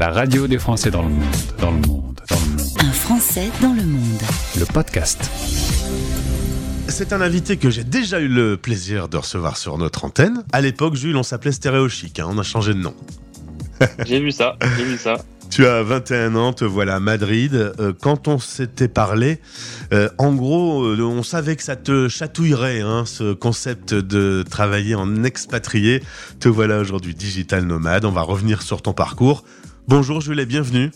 La radio des Français dans le monde, dans le monde, dans le monde. Un Français dans le monde. Le podcast. C'est un invité que j'ai déjà eu le plaisir de recevoir sur notre antenne. À l'époque, Jules, on s'appelait Stéréo Chic, hein, on a changé de nom. J'ai vu ça, j'ai vu ça. Tu as 21 ans, te voilà à Madrid. Euh, quand on s'était parlé, euh, en gros, euh, on savait que ça te chatouillerait, hein, ce concept de travailler en expatrié. Te voilà aujourd'hui digital nomade. On va revenir sur ton parcours. Bonjour Jules et bienvenue.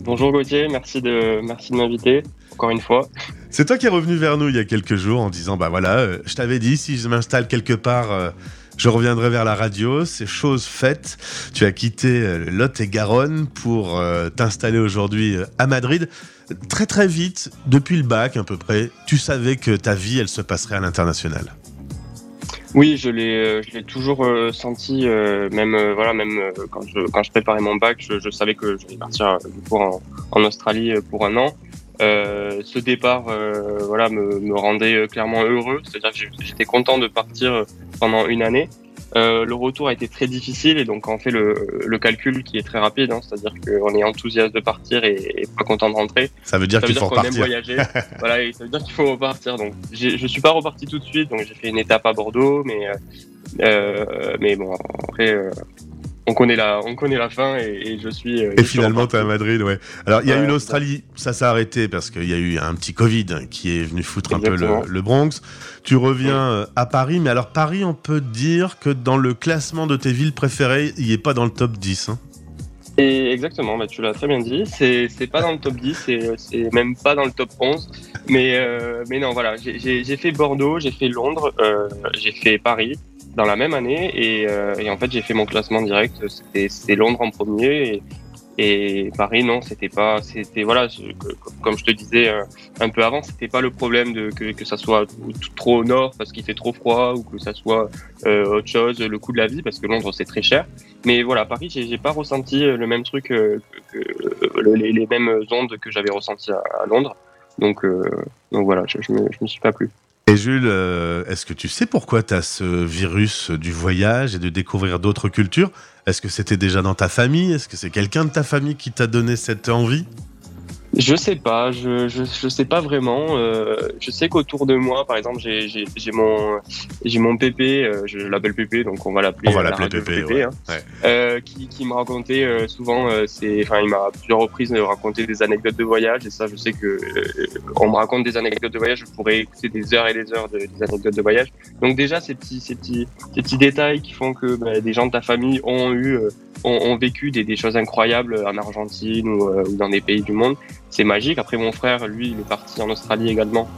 Bonjour Gauthier, merci de, merci de m'inviter, encore une fois. C'est toi qui es revenu vers nous il y a quelques jours en disant, bah voilà, euh, je t'avais dit, si je m'installe quelque part, euh, je reviendrai vers la radio. C'est chose faite. Tu as quitté euh, Lot et Garonne pour euh, t'installer aujourd'hui à Madrid. Très très vite, depuis le bac à peu près, tu savais que ta vie, elle se passerait à l'international. Oui, je l'ai, euh, je l'ai toujours euh, senti, euh, même voilà, même quand je quand je préparais mon bac, je, je savais que j'allais partir du coup en, en Australie pour un an. Euh, ce départ, euh, voilà, me, me rendait clairement heureux. C'est-à-dire que j'étais content de partir pendant une année. Euh, le retour a été très difficile et donc on fait le, le calcul qui est très rapide, hein, c'est-à-dire qu'on est enthousiaste de partir et, et pas content de rentrer. Ça veut dire qu'il faut qu'on aime repartir. voyager. voilà, et ça veut dire qu'il faut repartir. Donc, je suis pas reparti tout de suite. Donc, j'ai fait une étape à Bordeaux, mais euh, euh, mais bon, après, euh, on connaît la, on connaît la fin et, et je suis. euh, Et je finalement, t'es à. Madrid, ouais. Alors, il y a eu l'Australie, ça s'est arrêté parce qu'il y a eu un petit Covid qui est venu foutre un peu le, le Bronx. Tu reviens euh, à Paris, mais alors Paris, on peut dire que dans le classement de tes villes préférées, il est pas dans le top 10. hein. Et exactement, bah, tu l'as très bien dit. C'est, c'est pas dans le top 10, c'est, même pas dans le top 11. Mais, euh, mais non, voilà, j'ai, fait Bordeaux, j'ai fait Londres, euh, j'ai fait Paris dans la même année. Et, euh, et en fait, j'ai fait mon classement direct. C'était, Londres en premier. Et, Paris, non, c'était pas. C'était, voilà, comme je te disais euh, un peu avant, c'était pas le problème de que, que ça soit trop au nord parce qu'il fait trop froid ou que ça soit euh, autre chose, le coût de la vie, parce que Londres, c'est très cher. Mais voilà, Paris, j'ai pas ressenti le même truc, les, mêmes ondes que j'avais ressenties à, Londres. Donc, donc voilà, je, je, me, je me suis pas plu. Et Jules, euh, est-ce que tu sais pourquoi tu as ce virus du voyage et de découvrir d'autres cultures? Est-ce que c'était déjà dans ta famille? Est-ce que c'est quelqu'un de ta famille qui t'a donné cette envie? Je sais pas, je, je, je sais pas vraiment. euh, je sais qu'autour de moi, par exemple, j'ai j'ai- j'ai mon j'ai mon pépé, euh, je l'appelle pépé, donc on va l'appeler. On va euh, la l'appeler radio pépé, pépé, ouais. hein. Ouais. Euh, qui, qui me racontait euh, souvent, euh, c'est, enfin, il m'a à plusieurs reprises euh, raconté des anecdotes de voyage, et ça, je sais que euh, on me raconte des anecdotes de voyage, je pourrais écouter des heures et des heures de, des anecdotes de voyage. Donc déjà, ces petits, ces petits, ces petits détails qui font que bah, des gens de ta famille ont eu, euh, ont, ont vécu des, choses incroyables en Argentine ou, euh, ou dans des pays du monde, c'est magique. Après, mon frère, lui, il est parti en Australie également.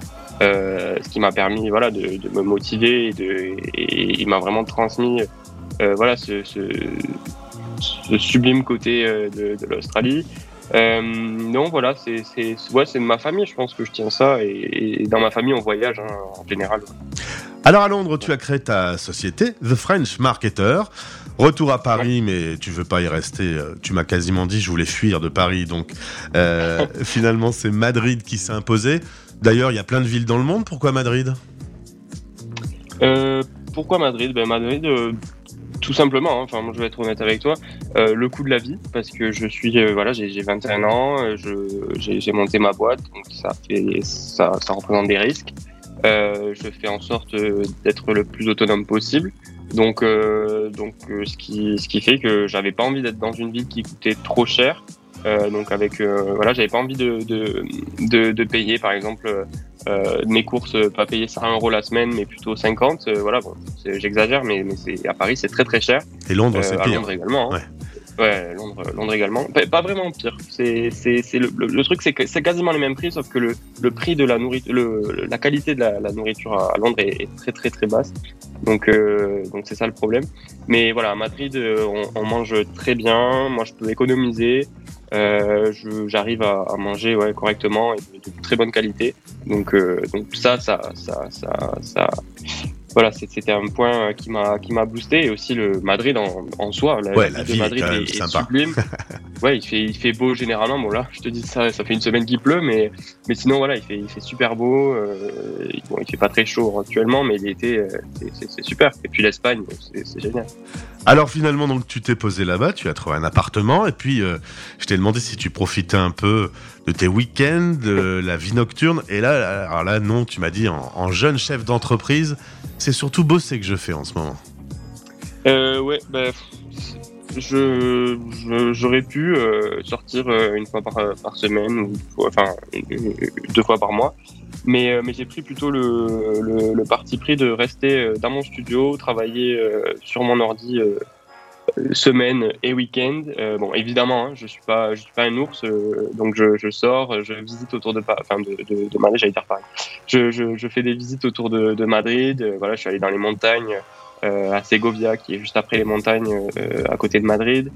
Euh, ce qui m'a permis voilà de, me motiver et, il m'a vraiment transmis euh, voilà ce, sublime côté de, l'Australie. Non, voilà, c'est ouais, de ma famille, je pense que je tiens ça. Et, et dans ma famille, on voyage hein, en général. Alors à Londres, tu as créé ta société, The French Marketer. Retour à Paris, mais tu veux pas y rester. euh, Tu m'as quasiment dit je voulais fuir de Paris, donc euh, finalement c'est Madrid qui s'est imposé. D'ailleurs, il y a plein de villes dans le monde. Pourquoi Madrid? Euh, pourquoi Madrid? Ben Madrid, euh, tout simplement. hein. Enfin, moi, je vais être honnête avec toi. Le coût de la vie, parce que je suis, voilà, j'ai j'ai 21 ans, j'ai monté ma boîte, donc ça fait, ça, ça représente des risques. Je fais en sorte d'être le plus autonome possible. Donc, euh, donc, euh, ce qui, ce qui fait que j'avais pas envie d'être dans une ville qui coûtait trop cher. Euh, donc avec, euh, voilà, j'avais pas envie de, de, de, de payer, par exemple, euh, mes courses, pas payer 100 euros la semaine, mais plutôt 50. euh, voilà, bon, c'est- j'exagère, mais, mais c'est à Paris, c'est très très cher. Et Londres, c'est pire. Londres également. hein. Ouais. Ouais, Londres, Londres également. Pas, pas vraiment pire. C'est, c'est, c'est le, truc, c'est c'est quasiment les mêmes prix, sauf que le, le prix de la nourriture, le, la qualité de la, nourriture à, Londres est, très très très basse. Donc, euh, donc c'est ça le problème. Mais voilà, à Madrid, euh, on, mange très bien. Moi, je peux économiser. Euh, je, j'arrive à, manger ouais, correctement et de, de très bonne qualité. Donc, donc ça, ça, ça, ça, ça, voilà, c'était un point qui m'a qui m'a boosté et aussi le Madrid en, en soi. La, ouais, la ville de Madrid est, sublime. ouais, il fait il fait beau généralement. Bon là, je te dis ça, ça fait une semaine qu'il pleut, mais mais sinon voilà, il fait il fait super beau. Euh, bon, il fait pas très chaud actuellement, mais l'été c'est super. Et puis l'Espagne, c'est génial. Alors finalement, donc tu t'es posé là-bas, tu as trouvé un appartement et puis euh, je t'ai demandé si tu profitais un peu de tes week-ends, de la vie nocturne. Et là, là, non, tu m'as dit en, jeune chef d'entreprise, c'est surtout bosser que je fais en ce moment. Euh, ouais, bah, j'aurais pu euh, sortir euh, une fois par, par semaine ou enfin deux fois par mois. Mais, mais j'ai pris plutôt le, parti pris de rester dans mon studio, travailler sur mon ordi semaine et week-end. Euh, bon, évidemment, hein, je suis pas, je suis pas un ours, euh, donc je, je, sors, je visite autour de, enfin de, de, de Madrid, j'allais dire pareil. Je, je, je, fais des visites autour de, de Madrid. Euh, voilà, je suis allé dans les montagnes. à Segovia, qui est juste après les montagnes à côté de Madrid.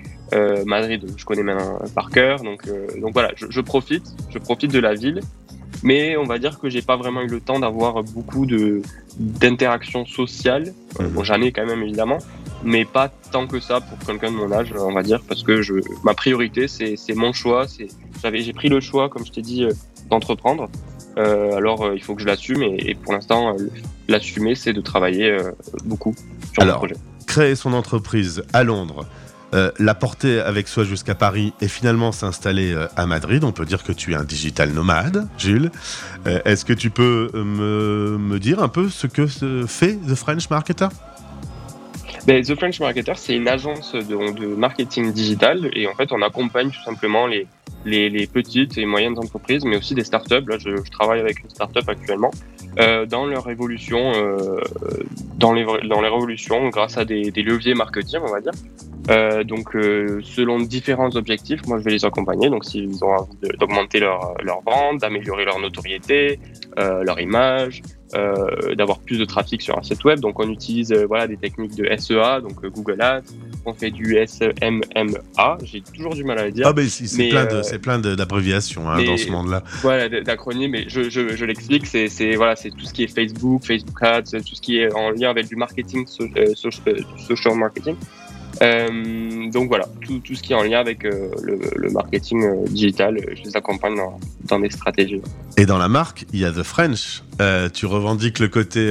Madrid, je connais maintenant par cœur. Donc, donc voilà, je, je, profite, je profite de la ville. Mais on va dire que j'ai pas vraiment eu le temps d'avoir beaucoup de d'interactions sociales. Mmh. Bon, j'en ai quand même évidemment, mais pas tant que ça pour quelqu'un de mon âge, on va dire, parce que je, ma priorité, c'est mon choix. J'ai pris le choix, comme je t'ai dit, euh, d'entreprendre. Euh, alors, euh, il faut que je l'assume, et, et, pour l'instant, euh, l'assumer, c'est de travailler beaucoup sur alors, mon projet. Créer son entreprise à Londres, la porter avec soi jusqu'à Paris et finalement s'installer à Madrid. On peut dire que tu es un digital nomade, Jules. Est-ce que tu peux me, me, dire un peu ce que fait The French Marketer? Ben, The French Marketer, c'est une agence de, marketing digital et en fait, on accompagne tout simplement les, petites et moyennes entreprises, mais aussi des startups. Là, je, travaille avec une startup actuellement euh, dans leur évolution, euh, dans, les, dans grâce à des leviers marketing, on va dire. Euh, donc, euh, selon différents objectifs, moi, je vais les accompagner. Donc, s'ils ont envie d'augmenter leur, leur vente, d'améliorer leur notoriété, euh, leur image, d'avoir plus de trafic sur un site web. Donc on utilise voilà des techniques de SEA, donc Google Ads. On fait du SMMA. J'ai toujours du mal à le dire. Ah ben c'est plein de c'est plein d'abréviations hein, dans ce monde-là. Voilà d'acronymes. Mais je, je, je l'explique. C'est c'est voilà c'est tout ce qui est Facebook, Facebook Ads, tout ce qui est en lien avec du marketing, social marketing. Euh, donc voilà, tout, tout, ce qui est en lien avec euh, le, le, marketing euh, digital, je les accompagne dans, dans, mes stratégies. Et dans la marque, il y a The French. tu revendiques le côté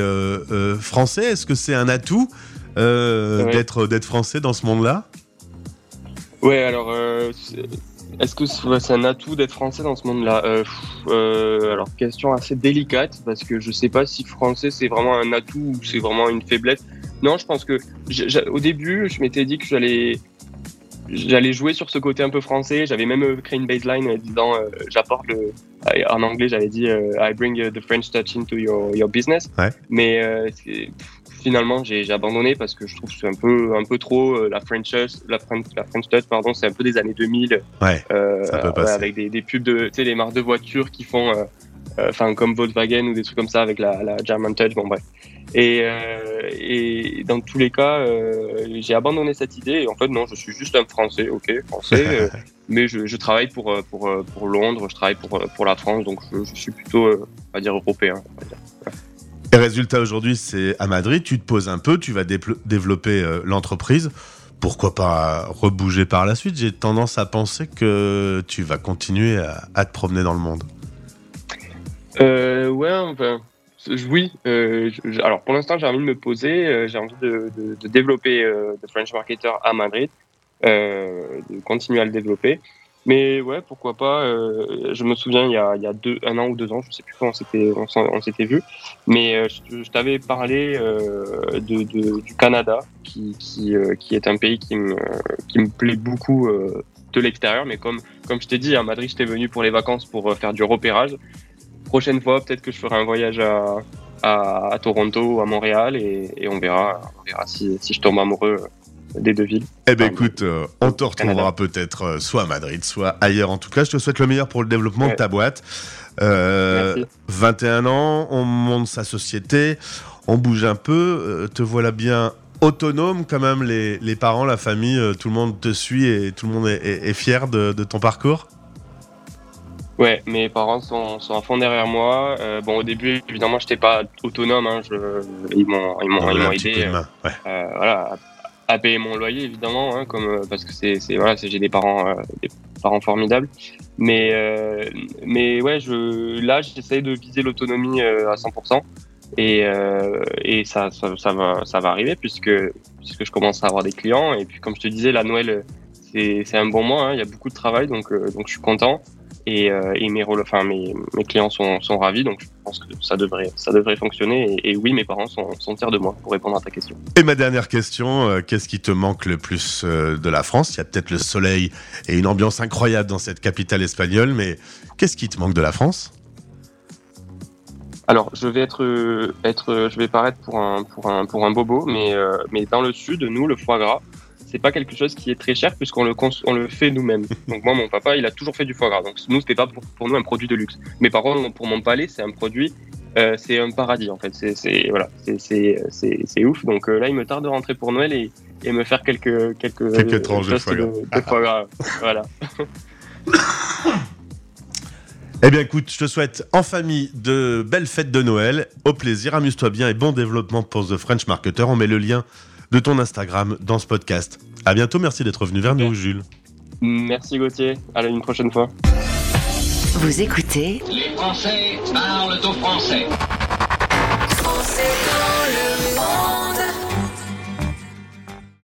français. Est-ce que c'est un atout ouais. d'être d'être français dans ce monde-là? Ouais, alors est-ce que c'est un atout d'être français dans ce monde-là? Euh, Alors, question assez délicate, parce que je sais pas si français c'est vraiment un atout ou c'est vraiment une faiblesse. Non, je pense que au début, je m'étais dit que j'allais j'allais jouer sur ce côté un peu français. J'avais même euh, créé une baseline euh, disant euh, j'apporte le en anglais j'avais dit euh, I bring uh, the French touch into your, your business. Ouais. Mais euh, finalement j'ai abandonné parce que je trouve que c'est un peu un peu trop la French la French, la French touch pardon c'est un peu des années 2000 ouais, ça peut passer. avec des, des, pubs de tu sais les marques de voitures qui font enfin comme Volkswagen ou des trucs comme ça avec la, la German touch bon bref. Et, euh, et, dans tous les cas, euh, j'ai abandonné cette idée. Et en fait, non, je suis juste un Français, ok, Français, euh, mais je, je, travaille pour, pour, pour Londres, je travaille pour, pour la France, donc je, je suis plutôt, on va dire, européen. On va dire. Ouais. Et résultat, aujourd'hui, c'est à Madrid, tu te poses un peu, tu vas développer l'entreprise. Pourquoi pas rebouger par la suite? J'ai tendance à penser que tu vas continuer à, à te promener dans le monde. Euh, ouais, enfin, oui, euh, alors pour l'instant j'ai envie de me poser, euh, j'ai envie de, de, de développer euh, The French Marketer à Madrid, euh, de continuer à le développer. Mais ouais, pourquoi pas. Euh, je me souviens il y a, il y a deux, un an ou deux ans, je sais plus quand on s'était on, vu, mais euh, je, je t'avais parlé de, de, du Canada, qui qui, qui est un pays qui me qui me plaît beaucoup de l'extérieur, mais comme comme je t'ai dit à Madrid, j'étais venu pour les vacances pour faire du repérage prochaine fois, peut-être que je ferai un voyage à, à, à Toronto ou à Montréal et, et on verra, on verra si, si, je tombe amoureux des deux villes. Eh ben écoute, euh, on te retrouvera peut-être euh, soit à Madrid, soit ailleurs. En tout cas, je te souhaite le meilleur pour le développement ouais. de ta boîte. Euh, 21 ans, on monte sa société, on bouge un peu. Euh, te voilà bien autonome quand même, les, les parents, la famille, euh, tout le monde te suit et tout le monde est, est, est fier de, de ton parcours Ouais, mes parents sont, sont à fond derrière moi. Euh, bon, au début, évidemment, je n'étais pas autonome. Hein, je, ils m'ont aidé. main, ouais. euh, voilà, à, à payer mon loyer évidemment, hein, comme euh, parce que c'est c'est- voilà, j'ai des parents euh, des parents formidables. Mais euh, mais ouais, je là j'essaie de viser l'autonomie euh, à 100% et euh, et ça, ça ça va ça va arriver puisque puisque je commence à avoir des clients et puis comme je te disais la Noël c'est c'est un bon mois, hein, il y a beaucoup de travail donc euh, donc je suis content. Et, euh, et mes, rôles, enfin, mes, mes clients sont, sont ravis, donc je pense que ça devrait, ça devrait fonctionner. Et, et oui, mes parents sont, sont fiers de moi pour répondre à ta question. Et ma dernière question, euh, qu'est-ce qui te manque le plus euh, de la France? Il y a peut-être le soleil et une ambiance incroyable dans cette capitale espagnole, mais qu'est-ce qui te manque de la France? Alors, je vais être, être, je vais paraître pour un, pour un, pour un bobo, mais, euh, mais dans le sud, nous, le foie gras, c'est pas quelque chose qui est très cher puisqu'on le, on le fait nous-mêmes. Donc moi, mon papa, il a toujours fait du foie gras. Donc nous, c'était pas pour, pour nous un produit de luxe. Mais par contre, pour mon palais, c'est un produit, euh, c'est un paradis en fait. C'est, voilà, c'est, c'est, c'est, c'est ouf. Donc euh, là, il me tarde de rentrer pour Noël et, et me faire quelques, quelques, Quelques tranches de foie gras. de foie gras. voilà. Eh bien écoute, je te souhaite en famille de belles fêtes de Noël, au plaisir, amuse-toi bien et bon développement pour The French Marketer. On met le lien de ton Instagram dans ce podcast. À bientôt, merci d'être venu vers nous, Jules. Merci Gauthier. À une prochaine fois. Vous écoutez Les Français parlent au français. Français dans